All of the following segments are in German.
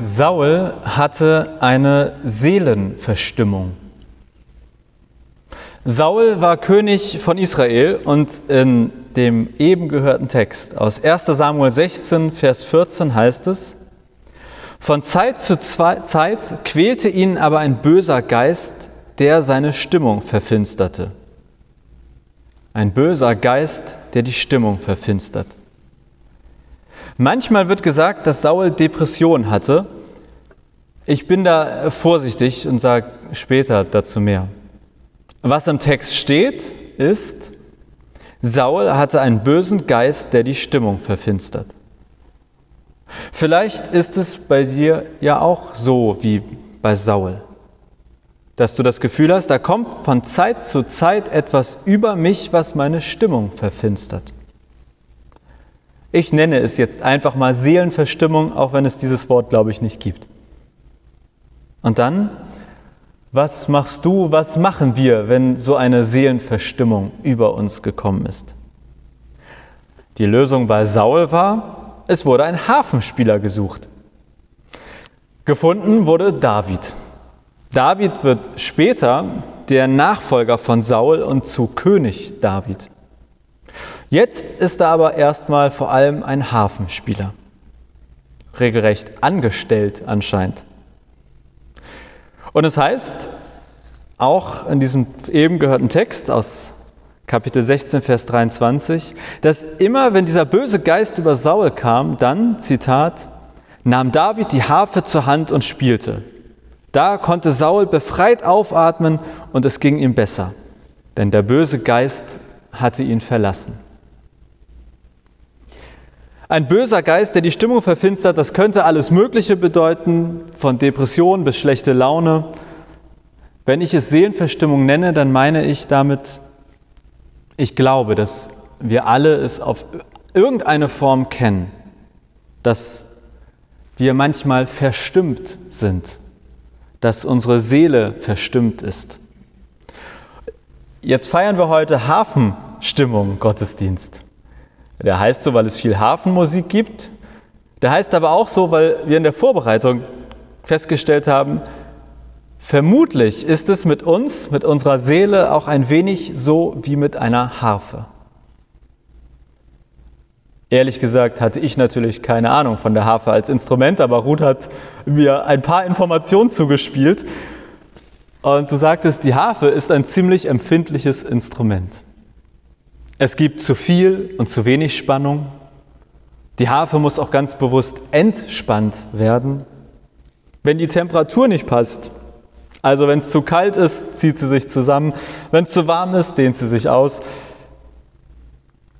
Saul hatte eine Seelenverstimmung. Saul war König von Israel und in dem eben gehörten Text aus 1 Samuel 16, Vers 14 heißt es, von Zeit zu Zeit quälte ihn aber ein böser Geist, der seine Stimmung verfinsterte. Ein böser Geist, der die Stimmung verfinstert. Manchmal wird gesagt, dass Saul Depression hatte. Ich bin da vorsichtig und sage später dazu mehr. Was im Text steht, ist, Saul hatte einen bösen Geist, der die Stimmung verfinstert. Vielleicht ist es bei dir ja auch so wie bei Saul, dass du das Gefühl hast, da kommt von Zeit zu Zeit etwas über mich, was meine Stimmung verfinstert. Ich nenne es jetzt einfach mal Seelenverstimmung, auch wenn es dieses Wort, glaube ich, nicht gibt. Und dann, was machst du, was machen wir, wenn so eine Seelenverstimmung über uns gekommen ist? Die Lösung bei Saul war, es wurde ein Hafenspieler gesucht. Gefunden wurde David. David wird später der Nachfolger von Saul und zu König David. Jetzt ist er aber erstmal vor allem ein Hafenspieler. Regelrecht angestellt anscheinend. Und es heißt, auch in diesem eben gehörten Text aus Kapitel 16, Vers 23, dass immer, wenn dieser böse Geist über Saul kam, dann, Zitat, nahm David die Harfe zur Hand und spielte. Da konnte Saul befreit aufatmen und es ging ihm besser, denn der böse Geist hatte ihn verlassen. Ein böser Geist, der die Stimmung verfinstert, das könnte alles Mögliche bedeuten, von Depression bis schlechte Laune. Wenn ich es Seelenverstimmung nenne, dann meine ich damit, ich glaube, dass wir alle es auf irgendeine Form kennen, dass wir manchmal verstimmt sind, dass unsere Seele verstimmt ist. Jetzt feiern wir heute Hafenstimmung Gottesdienst. Der heißt so, weil es viel Hafenmusik gibt. Der heißt aber auch so, weil wir in der Vorbereitung festgestellt haben, vermutlich ist es mit uns, mit unserer Seele auch ein wenig so wie mit einer Harfe. Ehrlich gesagt hatte ich natürlich keine Ahnung von der Harfe als Instrument, aber Ruth hat mir ein paar Informationen zugespielt. Und du sagtest, die Harfe ist ein ziemlich empfindliches Instrument. Es gibt zu viel und zu wenig Spannung. Die Harfe muss auch ganz bewusst entspannt werden. Wenn die Temperatur nicht passt, also wenn es zu kalt ist, zieht sie sich zusammen. Wenn es zu warm ist, dehnt sie sich aus.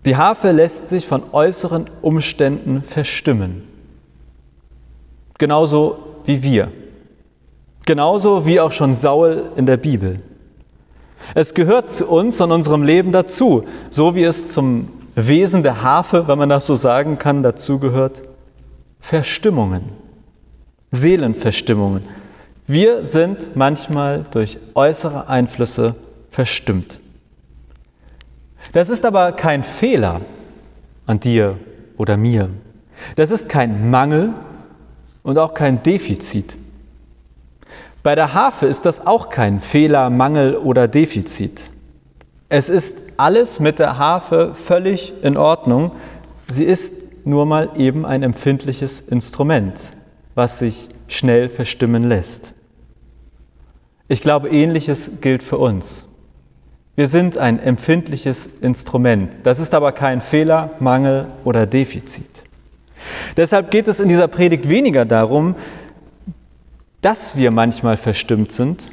Die Harfe lässt sich von äußeren Umständen verstimmen. Genauso wie wir. Genauso wie auch schon Saul in der Bibel. Es gehört zu uns und unserem Leben dazu, so wie es zum Wesen der Harfe, wenn man das so sagen kann, dazugehört. Verstimmungen, Seelenverstimmungen. Wir sind manchmal durch äußere Einflüsse verstimmt. Das ist aber kein Fehler an dir oder mir. Das ist kein Mangel und auch kein Defizit. Bei der Harfe ist das auch kein Fehler, Mangel oder Defizit. Es ist alles mit der Harfe völlig in Ordnung. Sie ist nur mal eben ein empfindliches Instrument, was sich schnell verstimmen lässt. Ich glaube, ähnliches gilt für uns. Wir sind ein empfindliches Instrument. Das ist aber kein Fehler, Mangel oder Defizit. Deshalb geht es in dieser Predigt weniger darum, dass wir manchmal verstimmt sind,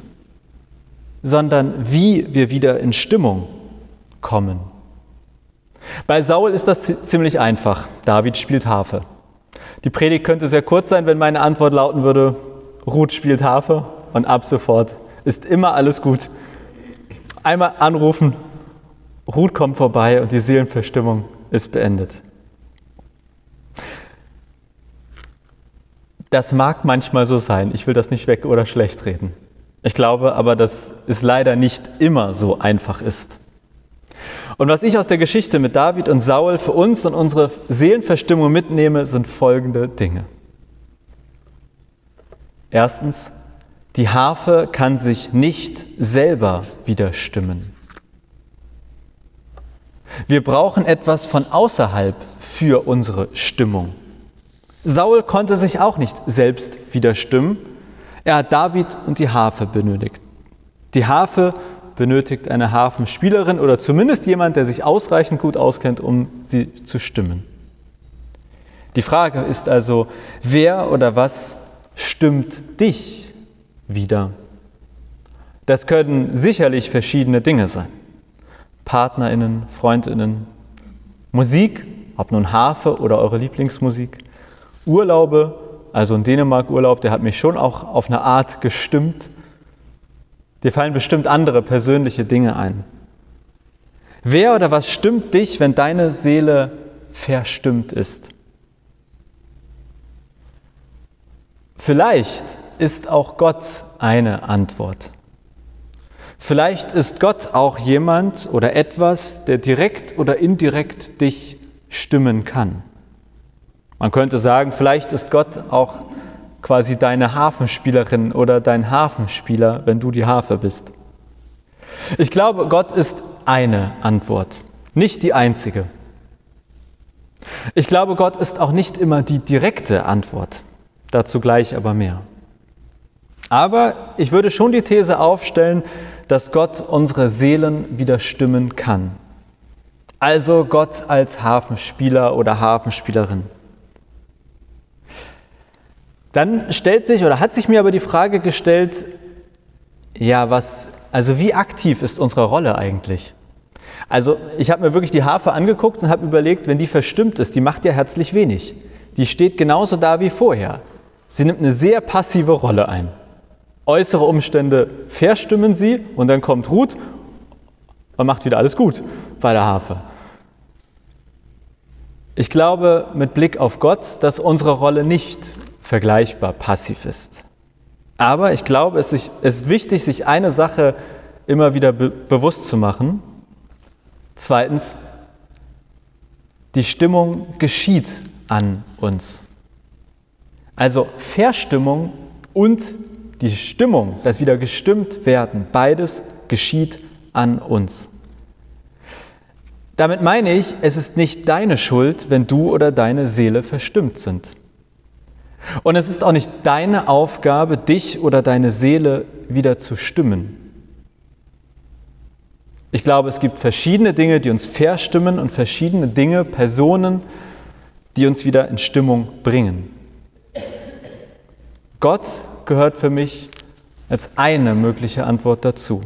sondern wie wir wieder in Stimmung kommen. Bei Saul ist das ziemlich einfach. David spielt Harfe. Die Predigt könnte sehr kurz sein, wenn meine Antwort lauten würde, Ruth spielt Harfe und ab sofort ist immer alles gut. Einmal anrufen, Ruth kommt vorbei und die Seelenverstimmung ist beendet. Das mag manchmal so sein. Ich will das nicht weg oder schlecht reden. Ich glaube aber, dass es leider nicht immer so einfach ist. Und was ich aus der Geschichte mit David und Saul für uns und unsere Seelenverstimmung mitnehme, sind folgende Dinge. Erstens, die Harfe kann sich nicht selber wieder stimmen. Wir brauchen etwas von außerhalb für unsere Stimmung. Saul konnte sich auch nicht selbst wieder stimmen. Er hat David und die Harfe benötigt. Die Harfe benötigt eine Harfenspielerin oder zumindest jemand, der sich ausreichend gut auskennt, um sie zu stimmen. Die Frage ist also, wer oder was stimmt dich wieder? Das können sicherlich verschiedene Dinge sein. Partnerinnen, Freundinnen, Musik, ob nun Harfe oder eure Lieblingsmusik, Urlaube, also in Dänemark Urlaub, der hat mich schon auch auf eine Art gestimmt. Dir fallen bestimmt andere persönliche Dinge ein. Wer oder was stimmt dich, wenn deine Seele verstimmt ist? Vielleicht ist auch Gott eine Antwort. Vielleicht ist Gott auch jemand oder etwas, der direkt oder indirekt dich stimmen kann. Man könnte sagen, vielleicht ist Gott auch quasi deine Hafenspielerin oder dein Hafenspieler, wenn du die Harfe bist. Ich glaube, Gott ist eine Antwort, nicht die einzige. Ich glaube, Gott ist auch nicht immer die direkte Antwort. Dazu gleich aber mehr. Aber ich würde schon die These aufstellen, dass Gott unsere Seelen wieder stimmen kann. Also Gott als Hafenspieler oder Hafenspielerin. Dann stellt sich oder hat sich mir aber die Frage gestellt, ja, was, also wie aktiv ist unsere Rolle eigentlich? Also ich habe mir wirklich die Harfe angeguckt und habe überlegt, wenn die verstimmt ist, die macht ja herzlich wenig. Die steht genauso da wie vorher. Sie nimmt eine sehr passive Rolle ein. Äußere Umstände verstimmen sie und dann kommt Ruth und macht wieder alles gut bei der Harfe. Ich glaube mit Blick auf Gott, dass unsere Rolle nicht vergleichbar passiv ist. Aber ich glaube, es ist wichtig, sich eine Sache immer wieder be bewusst zu machen. Zweitens, die Stimmung geschieht an uns. Also Verstimmung und die Stimmung, das wieder gestimmt werden, beides geschieht an uns. Damit meine ich, es ist nicht deine Schuld, wenn du oder deine Seele verstimmt sind. Und es ist auch nicht deine Aufgabe, dich oder deine Seele wieder zu stimmen. Ich glaube, es gibt verschiedene Dinge, die uns verstimmen und verschiedene Dinge, Personen, die uns wieder in Stimmung bringen. Gott gehört für mich als eine mögliche Antwort dazu.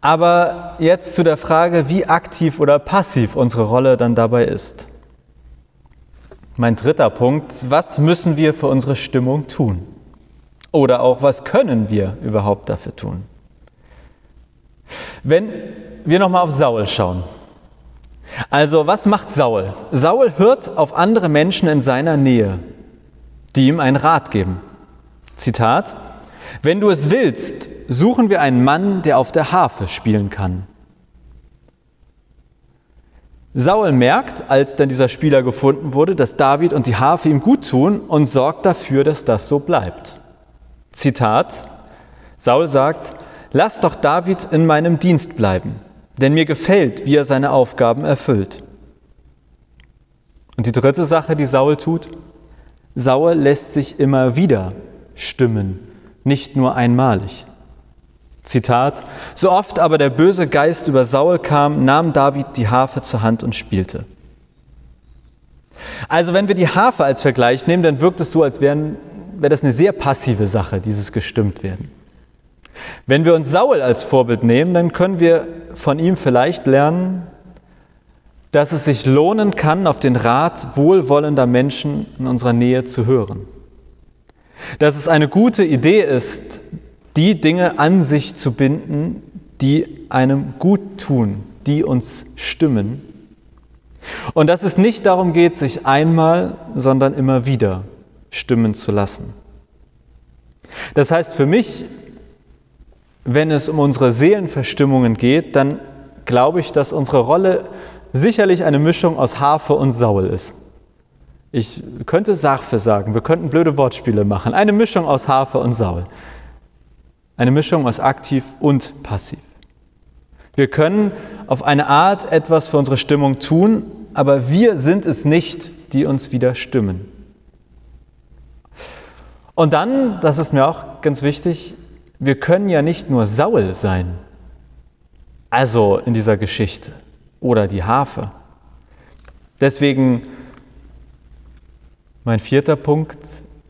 Aber jetzt zu der Frage, wie aktiv oder passiv unsere Rolle dann dabei ist. Mein dritter Punkt, was müssen wir für unsere Stimmung tun? Oder auch, was können wir überhaupt dafür tun? Wenn wir nochmal auf Saul schauen. Also, was macht Saul? Saul hört auf andere Menschen in seiner Nähe die ihm einen Rat geben. Zitat, wenn du es willst, suchen wir einen Mann, der auf der Harfe spielen kann. Saul merkt, als dann dieser Spieler gefunden wurde, dass David und die Harfe ihm gut tun und sorgt dafür, dass das so bleibt. Zitat, Saul sagt, lass doch David in meinem Dienst bleiben, denn mir gefällt, wie er seine Aufgaben erfüllt. Und die dritte Sache, die Saul tut, Saul lässt sich immer wieder stimmen, nicht nur einmalig. Zitat, so oft aber der böse Geist über Saul kam, nahm David die Harfe zur Hand und spielte. Also wenn wir die Harfe als Vergleich nehmen, dann wirkt es so, als wäre wär das eine sehr passive Sache, dieses gestimmt werden. Wenn wir uns Saul als Vorbild nehmen, dann können wir von ihm vielleicht lernen, dass es sich lohnen kann, auf den Rat wohlwollender Menschen in unserer Nähe zu hören. Dass es eine gute Idee ist, die Dinge an sich zu binden, die einem gut tun, die uns stimmen. Und dass es nicht darum geht, sich einmal, sondern immer wieder stimmen zu lassen. Das heißt für mich, wenn es um unsere Seelenverstimmungen geht, dann glaube ich, dass unsere Rolle sicherlich eine Mischung aus Harfe und Saul ist. Ich könnte Sarfe sagen, wir könnten blöde Wortspiele machen. Eine Mischung aus Harfe und Saul. Eine Mischung aus aktiv und passiv. Wir können auf eine Art etwas für unsere Stimmung tun, aber wir sind es nicht, die uns wieder stimmen. Und dann, das ist mir auch ganz wichtig, wir können ja nicht nur Saul sein, also in dieser Geschichte, oder die Harfe. Deswegen mein vierter Punkt,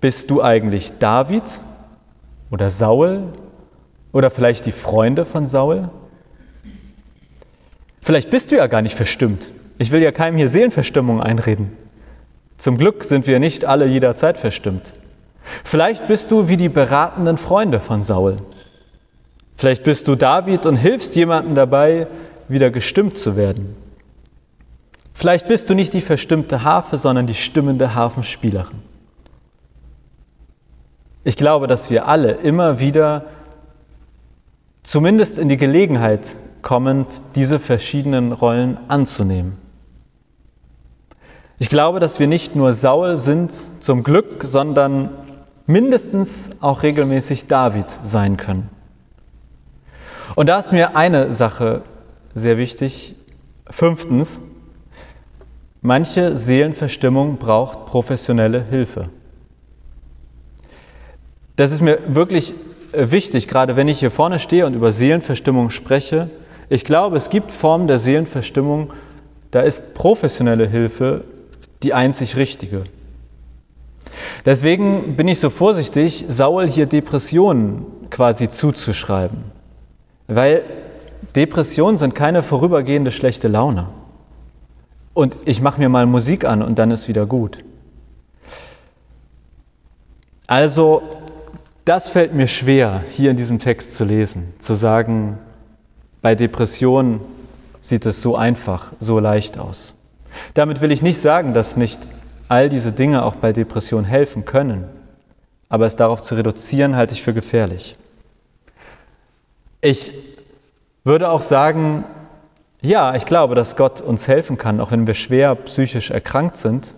bist du eigentlich David oder Saul oder vielleicht die Freunde von Saul? Vielleicht bist du ja gar nicht verstimmt. Ich will ja keinem hier Seelenverstimmung einreden. Zum Glück sind wir nicht alle jederzeit verstimmt. Vielleicht bist du wie die beratenden Freunde von Saul. Vielleicht bist du David und hilfst jemandem dabei, wieder gestimmt zu werden. Vielleicht bist du nicht die verstimmte Harfe, sondern die stimmende Harfenspielerin. Ich glaube, dass wir alle immer wieder zumindest in die Gelegenheit kommen, diese verschiedenen Rollen anzunehmen. Ich glaube, dass wir nicht nur Saul sind zum Glück, sondern mindestens auch regelmäßig David sein können. Und da ist mir eine Sache sehr wichtig. Fünftens, manche Seelenverstimmung braucht professionelle Hilfe. Das ist mir wirklich wichtig, gerade wenn ich hier vorne stehe und über Seelenverstimmung spreche. Ich glaube, es gibt Formen der Seelenverstimmung, da ist professionelle Hilfe die einzig richtige. Deswegen bin ich so vorsichtig, Saul hier Depressionen quasi zuzuschreiben. Weil Depressionen sind keine vorübergehende schlechte Laune. Und ich mache mir mal Musik an und dann ist wieder gut. Also, das fällt mir schwer, hier in diesem Text zu lesen, zu sagen, bei Depressionen sieht es so einfach, so leicht aus. Damit will ich nicht sagen, dass nicht all diese Dinge auch bei Depressionen helfen können, aber es darauf zu reduzieren, halte ich für gefährlich. Ich würde auch sagen, ja, ich glaube, dass Gott uns helfen kann, auch wenn wir schwer psychisch erkrankt sind,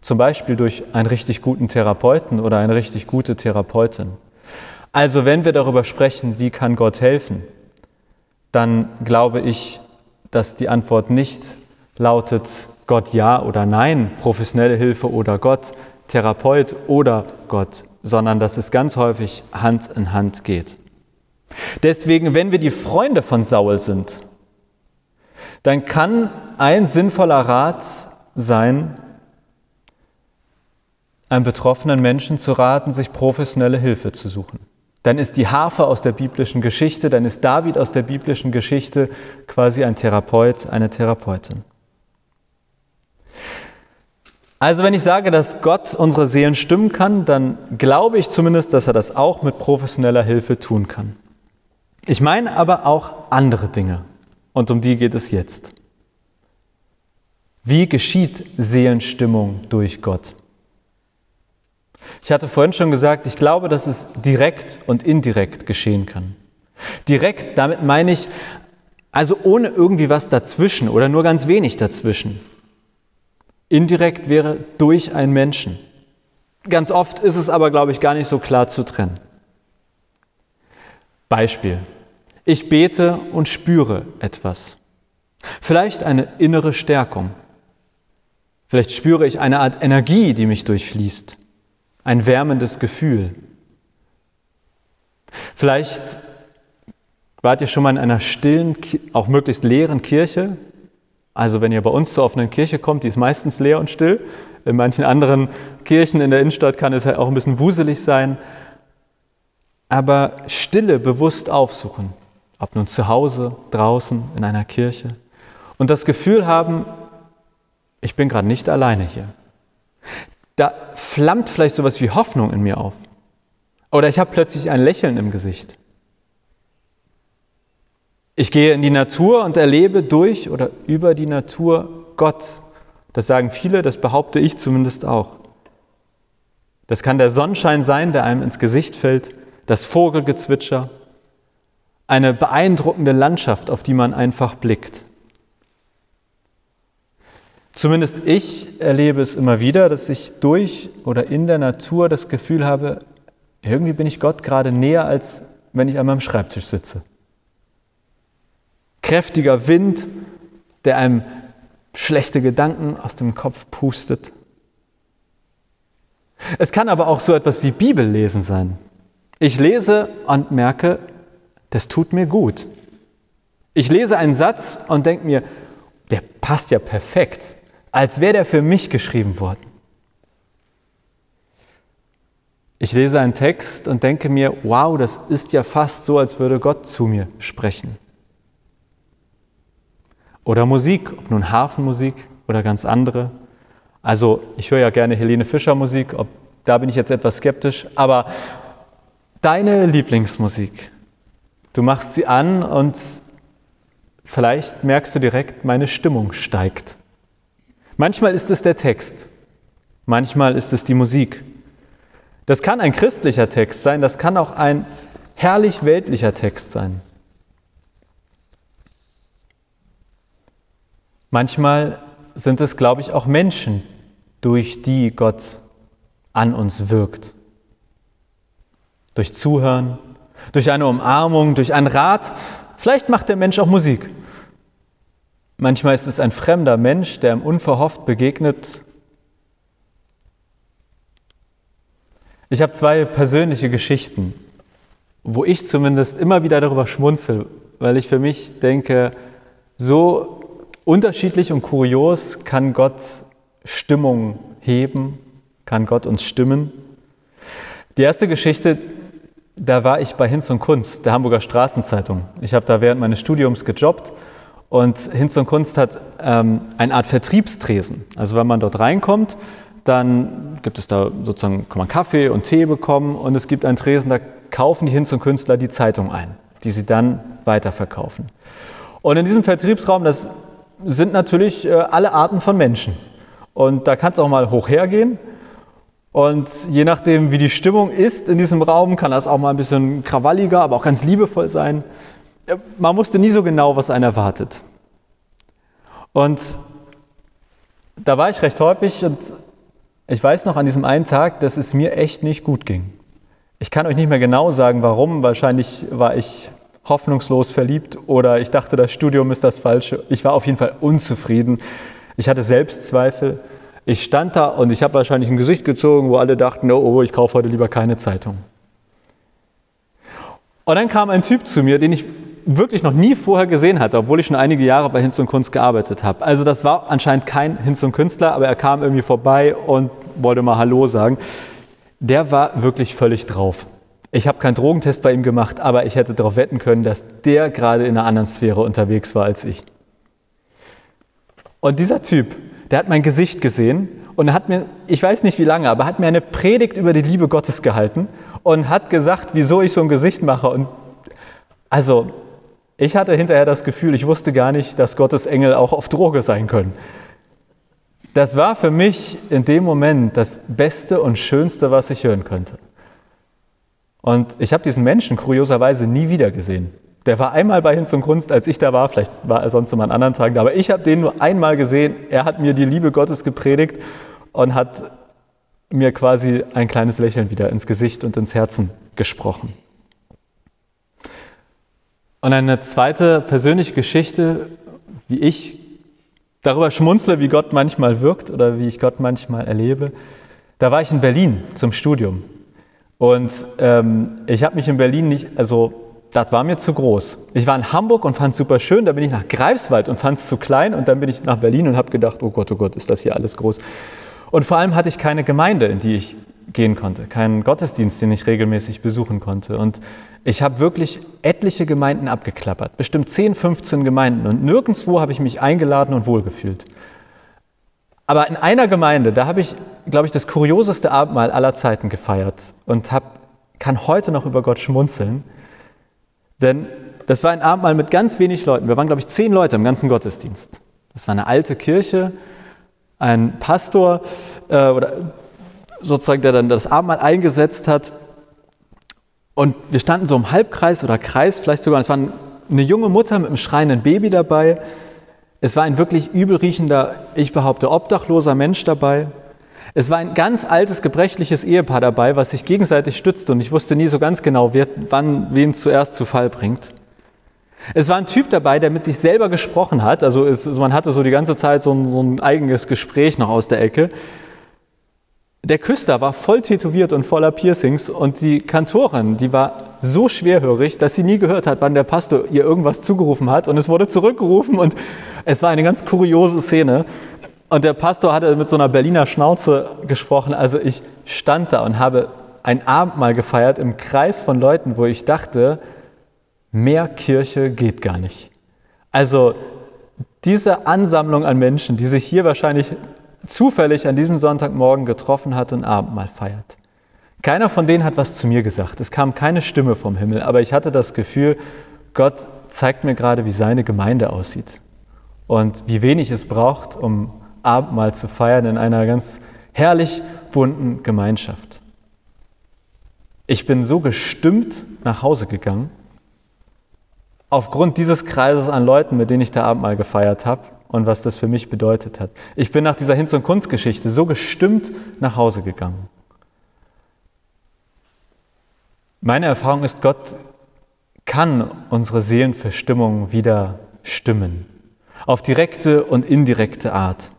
zum Beispiel durch einen richtig guten Therapeuten oder eine richtig gute Therapeutin. Also wenn wir darüber sprechen, wie kann Gott helfen, dann glaube ich, dass die Antwort nicht lautet, Gott ja oder nein, professionelle Hilfe oder Gott, Therapeut oder Gott, sondern dass es ganz häufig Hand in Hand geht. Deswegen, wenn wir die Freunde von Saul sind, dann kann ein sinnvoller Rat sein, einem betroffenen Menschen zu raten, sich professionelle Hilfe zu suchen. Dann ist die Harfe aus der biblischen Geschichte, dann ist David aus der biblischen Geschichte quasi ein Therapeut, eine Therapeutin. Also wenn ich sage, dass Gott unsere Seelen stimmen kann, dann glaube ich zumindest, dass er das auch mit professioneller Hilfe tun kann. Ich meine aber auch andere Dinge und um die geht es jetzt. Wie geschieht Seelenstimmung durch Gott? Ich hatte vorhin schon gesagt, ich glaube, dass es direkt und indirekt geschehen kann. Direkt, damit meine ich, also ohne irgendwie was dazwischen oder nur ganz wenig dazwischen. Indirekt wäre durch einen Menschen. Ganz oft ist es aber, glaube ich, gar nicht so klar zu trennen. Beispiel. Ich bete und spüre etwas. Vielleicht eine innere Stärkung. Vielleicht spüre ich eine Art Energie, die mich durchfließt. Ein wärmendes Gefühl. Vielleicht wart ihr schon mal in einer stillen, auch möglichst leeren Kirche also wenn ihr bei uns zur offenen Kirche kommt, die ist meistens leer und still. In manchen anderen Kirchen in der Innenstadt kann es ja auch ein bisschen wuselig sein. Aber Stille bewusst aufsuchen, ob nun zu Hause, draußen, in einer Kirche. Und das Gefühl haben, ich bin gerade nicht alleine hier. Da flammt vielleicht sowas wie Hoffnung in mir auf. Oder ich habe plötzlich ein Lächeln im Gesicht. Ich gehe in die Natur und erlebe durch oder über die Natur Gott. Das sagen viele, das behaupte ich zumindest auch. Das kann der Sonnenschein sein, der einem ins Gesicht fällt, das Vogelgezwitscher, eine beeindruckende Landschaft, auf die man einfach blickt. Zumindest ich erlebe es immer wieder, dass ich durch oder in der Natur das Gefühl habe, irgendwie bin ich Gott gerade näher, als wenn ich an meinem Schreibtisch sitze. Kräftiger Wind, der einem schlechte Gedanken aus dem Kopf pustet. Es kann aber auch so etwas wie Bibellesen sein. Ich lese und merke, das tut mir gut. Ich lese einen Satz und denke mir, der passt ja perfekt, als wäre der für mich geschrieben worden. Ich lese einen Text und denke mir, wow, das ist ja fast so, als würde Gott zu mir sprechen. Oder Musik, ob nun Hafenmusik oder ganz andere. Also ich höre ja gerne Helene Fischer Musik, ob, da bin ich jetzt etwas skeptisch, aber deine Lieblingsmusik, du machst sie an und vielleicht merkst du direkt, meine Stimmung steigt. Manchmal ist es der Text, manchmal ist es die Musik. Das kann ein christlicher Text sein, das kann auch ein herrlich weltlicher Text sein. Manchmal sind es, glaube ich, auch Menschen, durch die Gott an uns wirkt. Durch Zuhören, durch eine Umarmung, durch einen Rat. Vielleicht macht der Mensch auch Musik. Manchmal ist es ein fremder Mensch, der ihm unverhofft begegnet. Ich habe zwei persönliche Geschichten, wo ich zumindest immer wieder darüber schmunzel, weil ich für mich denke, so unterschiedlich und kurios kann Gott Stimmung heben, kann Gott uns stimmen. Die erste Geschichte, da war ich bei Hinz und Kunst, der Hamburger Straßenzeitung. Ich habe da während meines Studiums gejobbt und Hinz und Kunst hat ähm, eine Art Vertriebstresen. Also wenn man dort reinkommt, dann gibt es da sozusagen, kann man Kaffee und Tee bekommen und es gibt einen Tresen, da kaufen die Hinz und Künstler die Zeitung ein, die sie dann weiterverkaufen. Und in diesem Vertriebsraum, das sind natürlich äh, alle Arten von Menschen. Und da kann es auch mal hoch hergehen und je nachdem, wie die Stimmung ist in diesem Raum, kann das auch mal ein bisschen krawalliger, aber auch ganz liebevoll sein. Man wusste nie so genau, was einen erwartet. Und da war ich recht häufig und ich weiß noch an diesem einen Tag, dass es mir echt nicht gut ging. Ich kann euch nicht mehr genau sagen, warum. Wahrscheinlich war ich hoffnungslos verliebt oder ich dachte, das Studium ist das Falsche. Ich war auf jeden Fall unzufrieden. Ich hatte Selbstzweifel. Ich stand da und ich habe wahrscheinlich ein Gesicht gezogen, wo alle dachten, oh, oh, ich kaufe heute lieber keine Zeitung. Und dann kam ein Typ zu mir, den ich wirklich noch nie vorher gesehen hatte, obwohl ich schon einige Jahre bei Hinz und Kunst gearbeitet habe. Also das war anscheinend kein Hinz und Künstler, aber er kam irgendwie vorbei und wollte mal Hallo sagen. Der war wirklich völlig drauf. Ich habe keinen Drogentest bei ihm gemacht, aber ich hätte darauf wetten können, dass der gerade in einer anderen Sphäre unterwegs war als ich. Und dieser Typ der hat mein Gesicht gesehen und hat mir, ich weiß nicht wie lange, aber hat mir eine Predigt über die Liebe Gottes gehalten und hat gesagt, wieso ich so ein Gesicht mache. Und also, ich hatte hinterher das Gefühl, ich wusste gar nicht, dass Gottes Engel auch auf Droge sein können. Das war für mich in dem Moment das Beste und Schönste, was ich hören könnte. Und ich habe diesen Menschen kurioserweise nie wieder gesehen. Der war einmal bei Hinz und Kunst, als ich da war. Vielleicht war er sonst immer an anderen Tagen da. Aber ich habe den nur einmal gesehen. Er hat mir die Liebe Gottes gepredigt und hat mir quasi ein kleines Lächeln wieder ins Gesicht und ins Herzen gesprochen. Und eine zweite persönliche Geschichte, wie ich darüber schmunzle, wie Gott manchmal wirkt oder wie ich Gott manchmal erlebe. Da war ich in Berlin zum Studium. Und ähm, ich habe mich in Berlin nicht, also das war mir zu groß. Ich war in Hamburg und fand es super schön, dann bin ich nach Greifswald und fand es zu klein und dann bin ich nach Berlin und habe gedacht, oh Gott, oh Gott, ist das hier alles groß. Und vor allem hatte ich keine Gemeinde, in die ich gehen konnte, keinen Gottesdienst, den ich regelmäßig besuchen konnte. Und ich habe wirklich etliche Gemeinden abgeklappert, bestimmt 10, 15 Gemeinden und nirgendwo habe ich mich eingeladen und wohlgefühlt. Aber in einer Gemeinde, da habe ich, glaube ich, das kurioseste Abendmahl aller Zeiten gefeiert und hab, kann heute noch über Gott schmunzeln. Denn das war ein Abendmahl mit ganz wenig Leuten. Wir waren, glaube ich, zehn Leute im ganzen Gottesdienst. Das war eine alte Kirche, ein Pastor äh, oder sozusagen, der dann das Abendmahl eingesetzt hat. Und wir standen so im Halbkreis oder Kreis vielleicht sogar. Es war eine junge Mutter mit einem schreienden Baby dabei. Es war ein wirklich übelriechender, ich behaupte, obdachloser Mensch dabei. Es war ein ganz altes, gebrechliches Ehepaar dabei, was sich gegenseitig stützte und ich wusste nie so ganz genau, wer, wann wen zuerst zu Fall bringt. Es war ein Typ dabei, der mit sich selber gesprochen hat. Also es, man hatte so die ganze Zeit so ein, so ein eigenes Gespräch noch aus der Ecke. Der Küster war voll tätowiert und voller Piercings und die Kantorin, die war so schwerhörig, dass sie nie gehört hat, wann der Pastor ihr irgendwas zugerufen hat und es wurde zurückgerufen und es war eine ganz kuriose Szene. Und der Pastor hatte mit so einer Berliner Schnauze gesprochen. Also ich stand da und habe ein Abendmahl gefeiert im Kreis von Leuten, wo ich dachte, mehr Kirche geht gar nicht. Also diese Ansammlung an Menschen, die sich hier wahrscheinlich zufällig an diesem Sonntagmorgen getroffen hat und Abendmahl feiert. Keiner von denen hat was zu mir gesagt. Es kam keine Stimme vom Himmel, aber ich hatte das Gefühl, Gott zeigt mir gerade, wie seine Gemeinde aussieht und wie wenig es braucht, um Abendmahl zu feiern in einer ganz herrlich bunten Gemeinschaft. Ich bin so gestimmt nach Hause gegangen, aufgrund dieses Kreises an Leuten, mit denen ich da Abendmahl gefeiert habe und was das für mich bedeutet hat. Ich bin nach dieser Hinz- und Kunstgeschichte so gestimmt nach Hause gegangen. Meine Erfahrung ist, Gott kann unsere Seelenverstimmung wieder stimmen. Auf direkte und indirekte Art.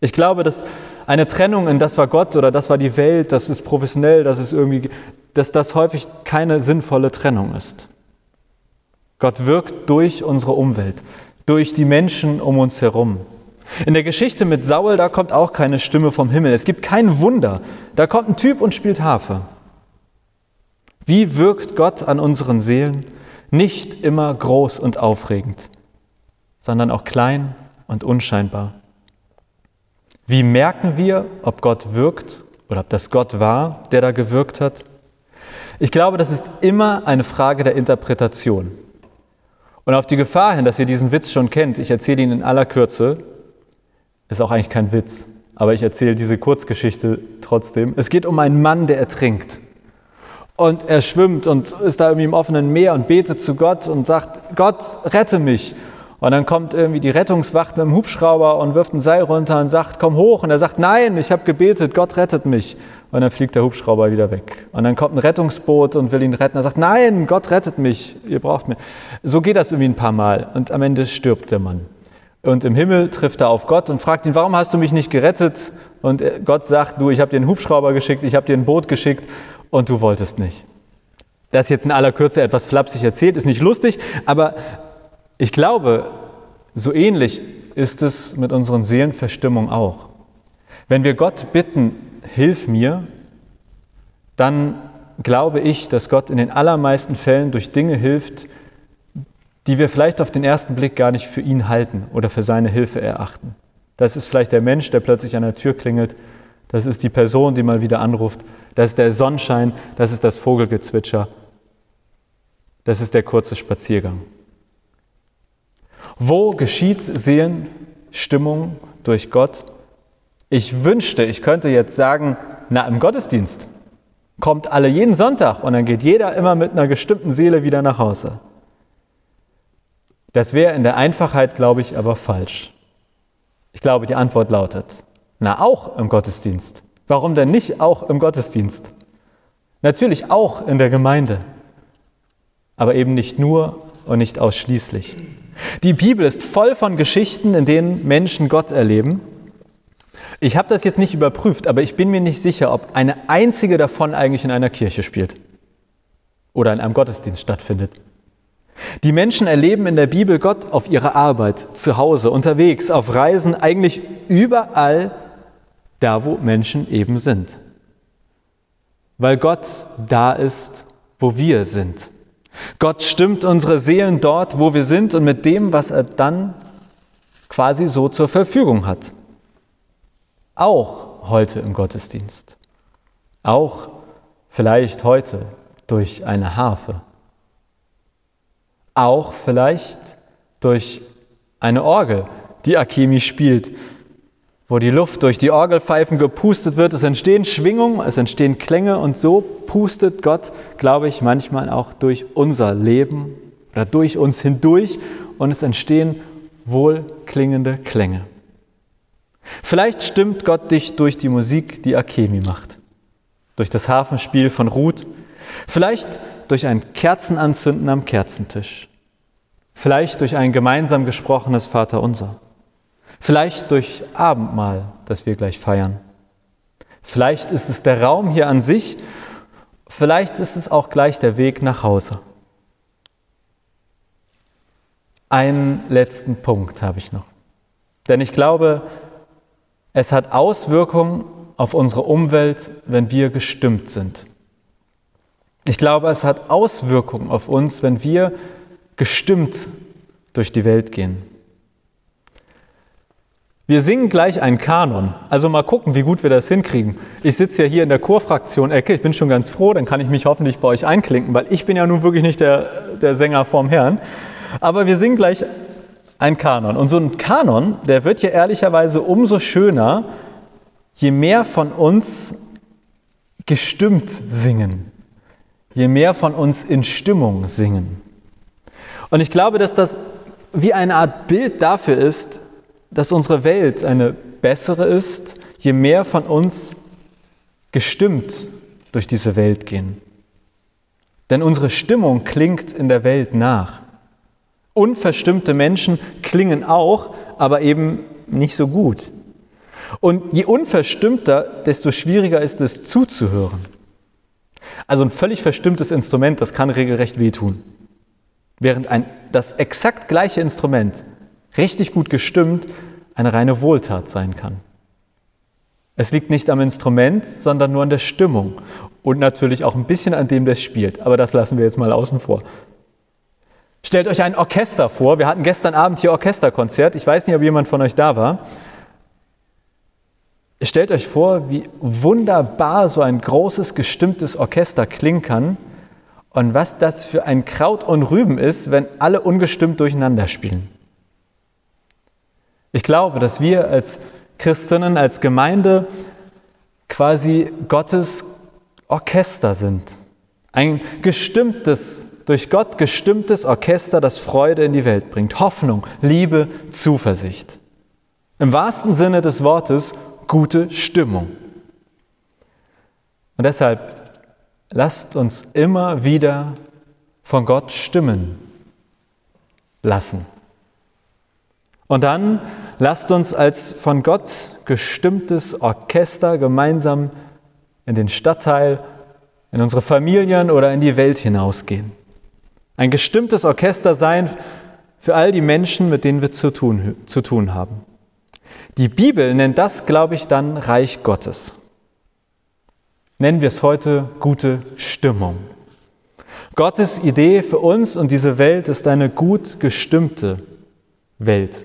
Ich glaube, dass eine Trennung in das war Gott oder das war die Welt, das ist professionell, das ist irgendwie, dass das häufig keine sinnvolle Trennung ist. Gott wirkt durch unsere Umwelt, durch die Menschen um uns herum. In der Geschichte mit Saul, da kommt auch keine Stimme vom Himmel. Es gibt kein Wunder. Da kommt ein Typ und spielt Harfe. Wie wirkt Gott an unseren Seelen? Nicht immer groß und aufregend, sondern auch klein und unscheinbar. Wie merken wir, ob Gott wirkt oder ob das Gott war, der da gewirkt hat? Ich glaube, das ist immer eine Frage der Interpretation. Und auf die Gefahr hin, dass ihr diesen Witz schon kennt, ich erzähle ihn in aller Kürze, ist auch eigentlich kein Witz, aber ich erzähle diese Kurzgeschichte trotzdem. Es geht um einen Mann, der ertrinkt. Und er schwimmt und ist da irgendwie im offenen Meer und betet zu Gott und sagt, Gott, rette mich. Und dann kommt irgendwie die Rettungswacht mit dem Hubschrauber und wirft ein Seil runter und sagt, komm hoch. Und er sagt, nein, ich habe gebetet, Gott rettet mich. Und dann fliegt der Hubschrauber wieder weg. Und dann kommt ein Rettungsboot und will ihn retten. Er sagt, nein, Gott rettet mich, ihr braucht mich. So geht das irgendwie ein paar Mal. Und am Ende stirbt der Mann. Und im Himmel trifft er auf Gott und fragt ihn, warum hast du mich nicht gerettet? Und Gott sagt, du, ich habe dir einen Hubschrauber geschickt, ich habe dir ein Boot geschickt und du wolltest nicht. Das ist jetzt in aller Kürze etwas flapsig erzählt, ist nicht lustig, aber ich glaube, so ähnlich ist es mit unseren Seelenverstimmungen auch. Wenn wir Gott bitten, hilf mir, dann glaube ich, dass Gott in den allermeisten Fällen durch Dinge hilft, die wir vielleicht auf den ersten Blick gar nicht für ihn halten oder für seine Hilfe erachten. Das ist vielleicht der Mensch, der plötzlich an der Tür klingelt. Das ist die Person, die mal wieder anruft. Das ist der Sonnenschein. Das ist das Vogelgezwitscher. Das ist der kurze Spaziergang. Wo geschieht Seelenstimmung durch Gott? Ich wünschte, ich könnte jetzt sagen, na im Gottesdienst. Kommt alle jeden Sonntag und dann geht jeder immer mit einer gestimmten Seele wieder nach Hause. Das wäre in der Einfachheit, glaube ich, aber falsch. Ich glaube, die Antwort lautet, na auch im Gottesdienst. Warum denn nicht auch im Gottesdienst? Natürlich auch in der Gemeinde, aber eben nicht nur und nicht ausschließlich. Die Bibel ist voll von Geschichten, in denen Menschen Gott erleben ich habe das jetzt nicht überprüft, aber ich bin mir nicht sicher, ob eine einzige davon eigentlich in einer Kirche spielt oder in einem Gottesdienst stattfindet. Die Menschen erleben in der Bibel Gott auf ihrer Arbeit, zu Hause, unterwegs, auf Reisen, eigentlich überall da, wo Menschen eben sind. Weil Gott da ist, wo wir sind. Gott stimmt unsere Seelen dort, wo wir sind und mit dem, was er dann quasi so zur Verfügung hat. Auch heute im Gottesdienst. Auch vielleicht heute durch eine Harfe. Auch vielleicht durch eine Orgel, die Akemi spielt, wo die Luft durch die Orgelpfeifen gepustet wird. Es entstehen Schwingungen, es entstehen Klänge und so pustet Gott, glaube ich, manchmal auch durch unser Leben oder durch uns hindurch und es entstehen wohlklingende Klänge. Vielleicht stimmt Gott dich durch die Musik, die Akemi macht, durch das Hafenspiel von Ruth, vielleicht durch ein Kerzenanzünden am Kerzentisch, vielleicht durch ein gemeinsam gesprochenes Vaterunser, vielleicht durch Abendmahl, das wir gleich feiern. Vielleicht ist es der Raum hier an sich, vielleicht ist es auch gleich der Weg nach Hause. Einen letzten Punkt habe ich noch. Denn ich glaube, es hat Auswirkungen auf unsere Umwelt, wenn wir gestimmt sind. Ich glaube, es hat Auswirkungen auf uns, wenn wir gestimmt durch die Welt gehen. Wir singen gleich einen Kanon. Also mal gucken, wie gut wir das hinkriegen. Ich sitze ja hier in der Chorfraktion Ecke. Ich bin schon ganz froh, dann kann ich mich hoffentlich bei euch einklinken, weil ich bin ja nun wirklich nicht der, der Sänger vorm Herrn. Aber wir singen gleich einen Kanon. Und so ein Kanon, der wird ja ehrlicherweise umso schöner, je mehr von uns gestimmt singen, je mehr von uns in Stimmung singen. Und ich glaube, dass das wie eine Art Bild dafür ist, dass unsere Welt eine bessere ist, je mehr von uns gestimmt durch diese Welt gehen. Denn unsere Stimmung klingt in der Welt nach. Unverstimmte Menschen klingen auch, aber eben nicht so gut. Und je unverstimmter, desto schwieriger ist es zuzuhören. Also ein völlig verstimmtes Instrument, das kann regelrecht wehtun. Während ein, das exakt gleiche Instrument richtig gut gestimmt eine reine Wohltat sein kann. Es liegt nicht am Instrument, sondern nur an der Stimmung und natürlich auch ein bisschen an dem, der spielt. Aber das lassen wir jetzt mal außen vor. Stellt euch ein Orchester vor. Wir hatten gestern Abend hier Orchesterkonzert. Ich weiß nicht, ob jemand von euch da war. Stellt euch vor, wie wunderbar so ein großes, gestimmtes Orchester klingen kann und was das für ein Kraut und Rüben ist, wenn alle ungestimmt durcheinander spielen. Ich glaube, dass wir als Christinnen, als Gemeinde quasi Gottes Orchester sind. Ein gestimmtes, durch Gott gestimmtes Orchester, das Freude in die Welt bringt. Hoffnung, Liebe, Zuversicht. Im wahrsten Sinne des Wortes gute Stimmung. Und deshalb lasst uns immer wieder von Gott stimmen lassen. Und dann lasst uns als von Gott gestimmtes Orchester gemeinsam in den Stadtteil, in unsere Familien oder in die Welt hinausgehen. Ein gestimmtes Orchester sein für all die Menschen, mit denen wir zu tun, zu tun haben. Die Bibel nennt das, glaube ich, dann Reich Gottes. Nennen wir es heute gute Stimmung. Gottes Idee für uns und diese Welt ist eine gut gestimmte Welt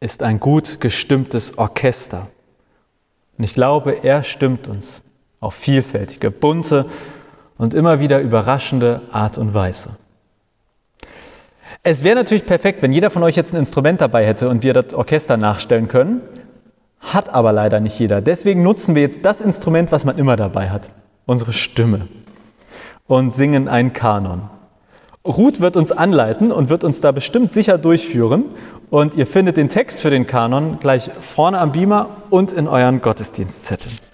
ist ein gut gestimmtes Orchester. Und ich glaube, er stimmt uns auf vielfältige, bunte und immer wieder überraschende Art und Weise. Es wäre natürlich perfekt, wenn jeder von euch jetzt ein Instrument dabei hätte und wir das Orchester nachstellen können. Hat aber leider nicht jeder. Deswegen nutzen wir jetzt das Instrument, was man immer dabei hat, unsere Stimme, und singen einen Kanon. Ruth wird uns anleiten und wird uns da bestimmt sicher durchführen. Und ihr findet den Text für den Kanon gleich vorne am Beamer und in euren Gottesdienstzetteln.